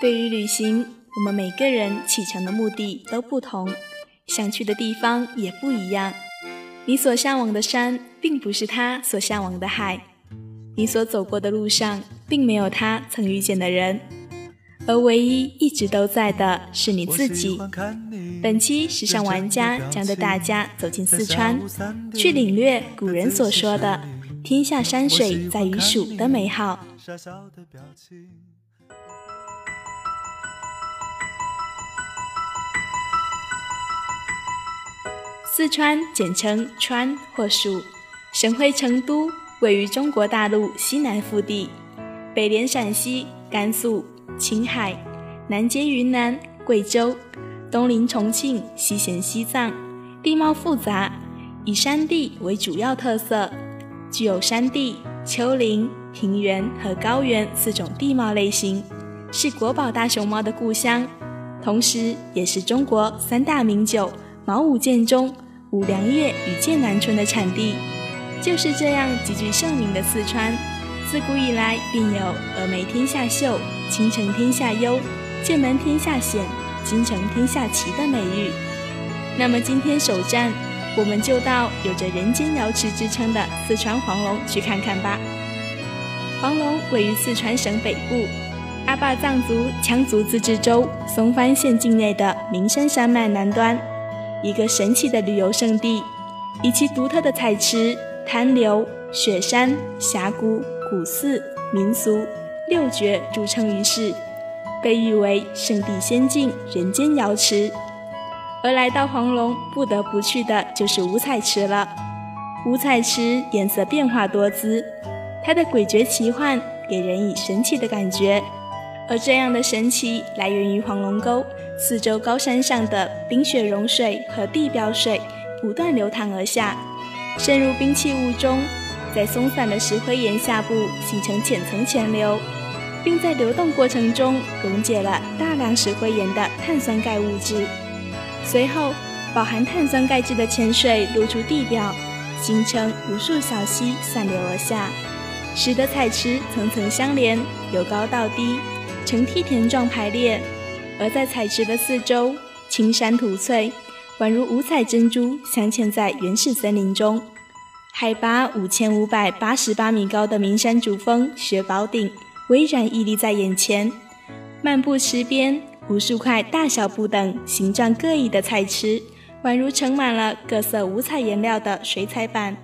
对于旅行，我们每个人启程的目的都不同，想去的地方也不一样。你所向往的山，并不是他所向往的海；你所走过的路上，并没有他曾遇见的人。而唯一一直都在的是你自己。本期时尚玩家将带大家走进四川，去领略古人所说的“天下山水在于蜀”的美好。四川简称川或蜀，省会成都，位于中国大陆西南腹地，北连陕西、甘肃、青海，南接云南、贵州，东临重庆，西衔西藏，地貌复杂，以山地为主要特色，具有山地、丘陵、平原和高原四种地貌类型，是国宝大熊猫的故乡，同时也是中国三大名酒毛五剑中。五粮液与剑南春的产地，就是这样极具盛名的四川，自古以来便有“峨眉天下秀，青城天下优，剑门天下险，京城天下奇”的美誉。那么今天首站，我们就到有着“人间瑶池”之称的四川黄龙去看看吧。黄龙位于四川省北部，阿坝藏族羌族自治州松潘县境内的名山山脉南端。一个神奇的旅游胜地，以其独特的彩池、滩流、雪山、峡谷、古寺、民俗、六绝著称于世，被誉为“圣地仙境，人间瑶池”。而来到黄龙，不得不去的就是五彩池了。五彩池颜色变化多姿，它的诡谲奇幻，给人以神奇的感觉。而这样的神奇，来源于黄龙沟。四周高山上的冰雪融水和地表水不断流淌而下，渗入冰器物中，在松散的石灰岩下部形成浅层潜流，并在流动过程中溶解了大量石灰岩的碳酸钙物质。随后，饱含碳酸钙质的泉水流出地表，形成无数小溪散流而下，使得彩池层层相连，由高到低，呈梯田状排列。而在彩池的四周，青山吐翠，宛如五彩珍珠镶嵌在原始森林中。海拔五千五百八十八米高的名山主峰雪宝顶巍然屹立在眼前。漫步池边，无数块大小不等、形状各异的彩池，宛如盛满了各色五彩颜料的水彩板，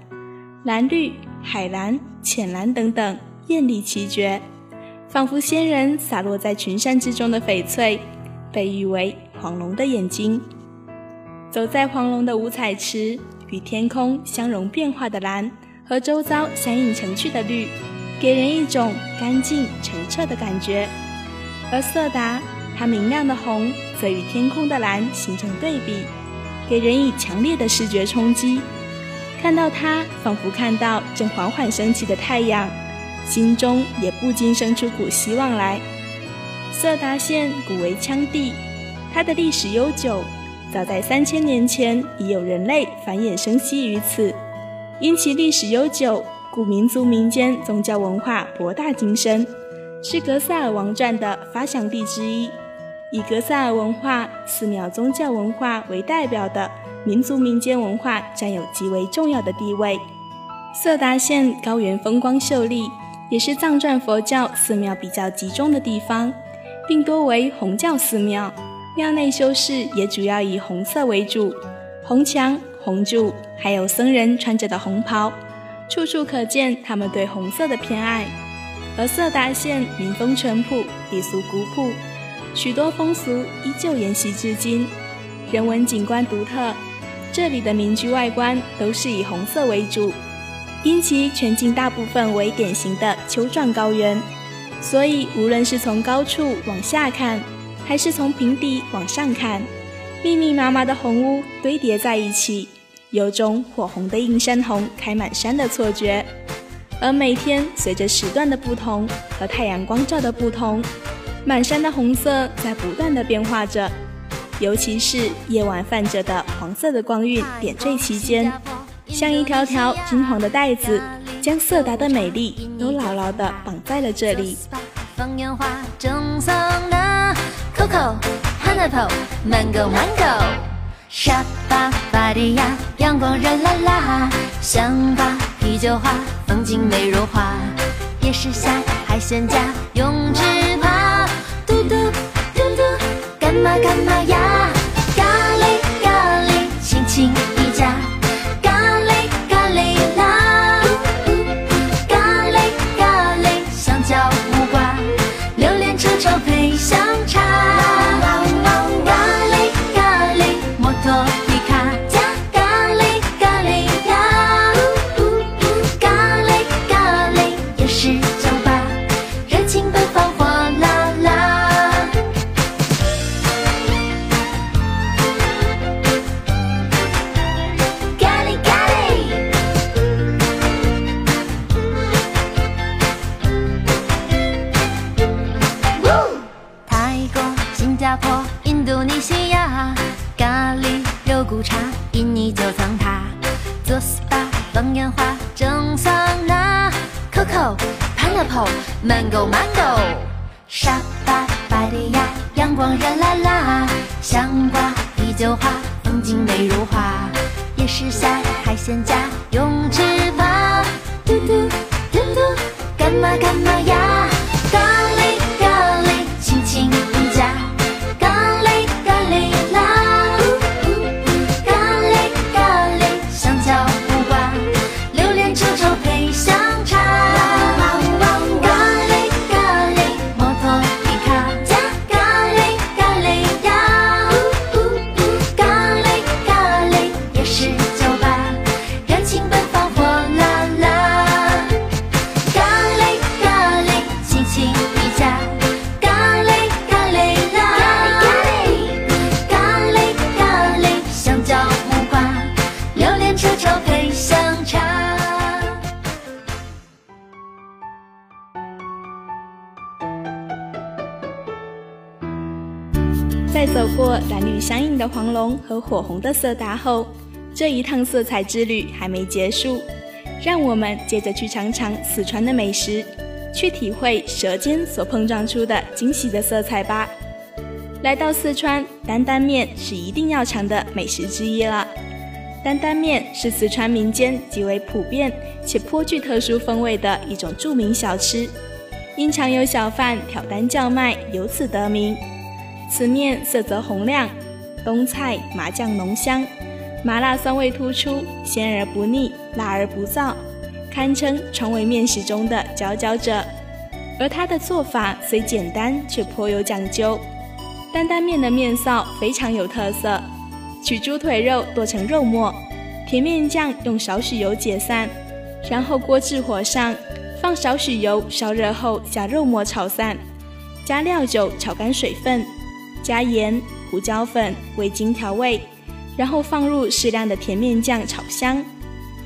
蓝绿、海蓝、浅蓝等等，艳丽奇绝，仿佛仙人洒落在群山之中的翡翠。被誉为黄龙的眼睛。走在黄龙的五彩池，与天空相融变化的蓝和周遭相映成趣的绿，给人一种干净澄澈的感觉。而色达，它明亮的红则与天空的蓝形成对比，给人以强烈的视觉冲击。看到它，仿佛看到正缓缓升起的太阳，心中也不禁生出股希望来。色达县古为羌地，它的历史悠久，早在三千年前已有人类繁衍生息于此。因其历史悠久，古民族民间宗教文化博大精深，是格萨尔王传的发祥地之一。以格萨尔文化、寺庙宗教文化为代表的民族民间文化占有极为重要的地位。色达县高原风光秀丽，也是藏传佛教寺庙比较集中的地方。并多为红教寺庙，庙内修饰也主要以红色为主，红墙、红柱，还有僧人穿着的红袍，处处可见他们对红色的偏爱。而色达县民风淳朴，礼俗古朴，许多风俗依旧沿袭至今，人文景观独特。这里的民居外观都是以红色为主，因其全境大部分为典型的丘状高原。所以，无论是从高处往下看，还是从平地往上看，密密麻麻的红屋堆叠在一起，有种火红的映山红开满山的错觉。而每天随着时段的不同和太阳光照的不同，满山的红色在不断的变化着，尤其是夜晚泛着的黄色的光晕点缀其间，像一条条金黄的带子。将色达的美丽都牢牢地绑在了这里。沙巴、巴迪亚，阳光热辣辣；香瓜、啤酒花，风景美如画。夜市下海鲜家，用纸爬。嘟嘟嘟嘟，干嘛干嘛呀？咖喱咖喱，亲亲榴莲臭 Mango Mango，沙巴、巴迪亚，阳光热辣辣，香瓜、啤酒花，风景美如画，夜市下海鲜家，用纸爬，嘟嘟嘟嘟，干嘛干嘛呀？在走过蓝绿相映的黄龙和火红的色达后，这一趟色彩之旅还没结束，让我们接着去尝尝四川的美食，去体会舌尖所碰撞出的惊喜的色彩吧。来到四川，担担面是一定要尝的美食之一了。担担面是四川民间极为普遍且颇具特殊风味的一种著名小吃，因常有小贩挑担叫卖，由此得名。此面色泽红亮，冬菜麻酱浓香，麻辣酸味突出，鲜而不腻，辣而不燥，堪称川味面食中的佼佼者。而它的做法虽简单，却颇有讲究。担担面的面臊非常有特色，取猪腿肉剁成肉末，甜面酱用少许油解散，然后锅置火上，放少许油烧热后下肉末炒散，加料酒炒干水分。加盐、胡椒粉、味精调味，然后放入适量的甜面酱炒香，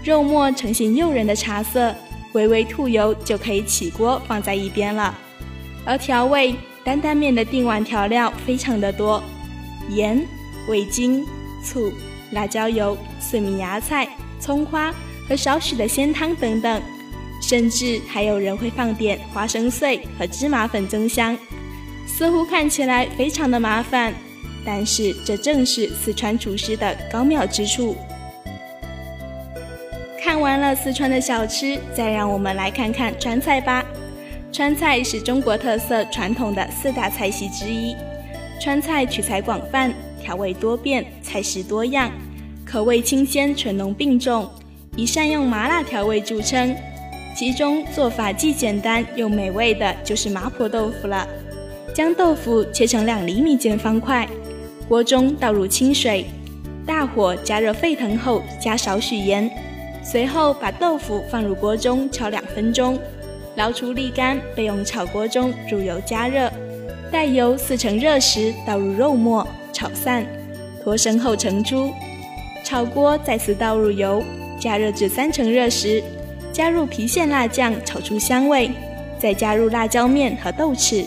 肉末呈现诱人的茶色，微微吐油就可以起锅放在一边了。而调味，担担面的定碗调料非常的多，盐、味精、醋、辣椒油、碎米芽菜、葱花和少许的鲜汤等等，甚至还有人会放点花生碎和芝麻粉增香。似乎看起来非常的麻烦，但是这正是四川厨师的高妙之处。看完了四川的小吃，再让我们来看看川菜吧。川菜是中国特色传统的四大菜系之一。川菜取材广泛，调味多变，菜式多样，口味清鲜醇浓并重，以善用麻辣调味著称。其中做法既简单又美味的就是麻婆豆腐了。将豆腐切成两厘米见方块，锅中倒入清水，大火加热沸腾后加少许盐，随后把豆腐放入锅中炒两分钟，捞出沥干，备用炒锅中入油加热，待油四成热时倒入肉末炒散，脱身后盛出。炒锅再次倒入油，加热至三成热时，加入郫县辣酱炒出香味，再加入辣椒面和豆豉。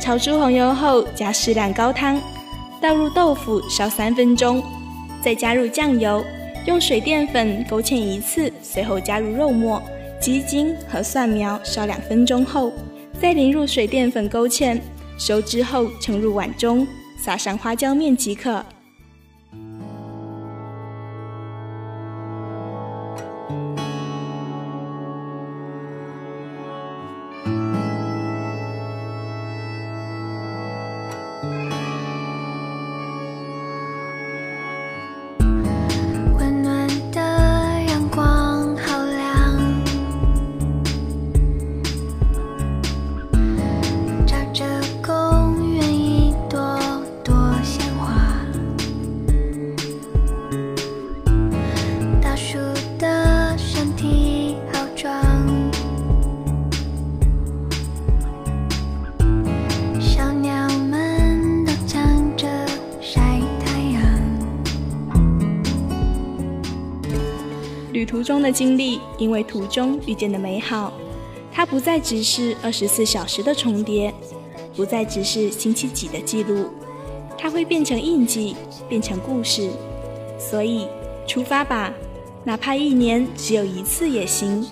炒出红油后，加适量高汤，倒入豆腐烧三分钟，再加入酱油，用水淀粉勾芡一次，随后加入肉末、鸡精和蒜苗烧两分钟后，再淋入水淀粉勾芡，收汁后盛入碗中，撒上花椒面即可。途中的经历，因为途中遇见的美好，它不再只是二十四小时的重叠，不再只是星期几的记录，它会变成印记，变成故事。所以，出发吧，哪怕一年只有一次也行。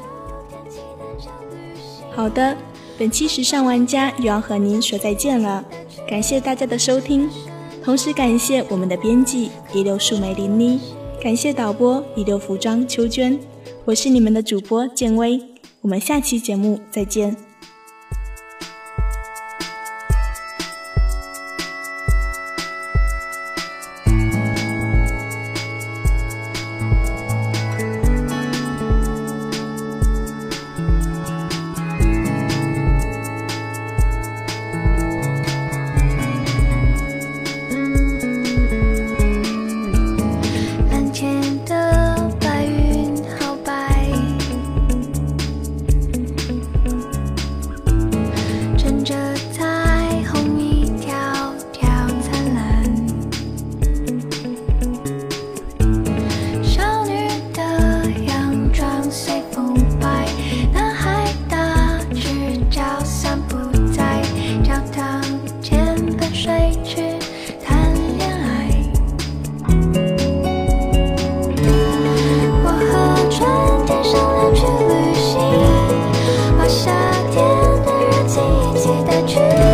好的，本期时尚玩家又要和您说再见了，感谢大家的收听，同时感谢我们的编辑一流树莓林妮。感谢导播你的服装秋娟，我是你们的主播建威，我们下期节目再见。you.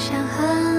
想和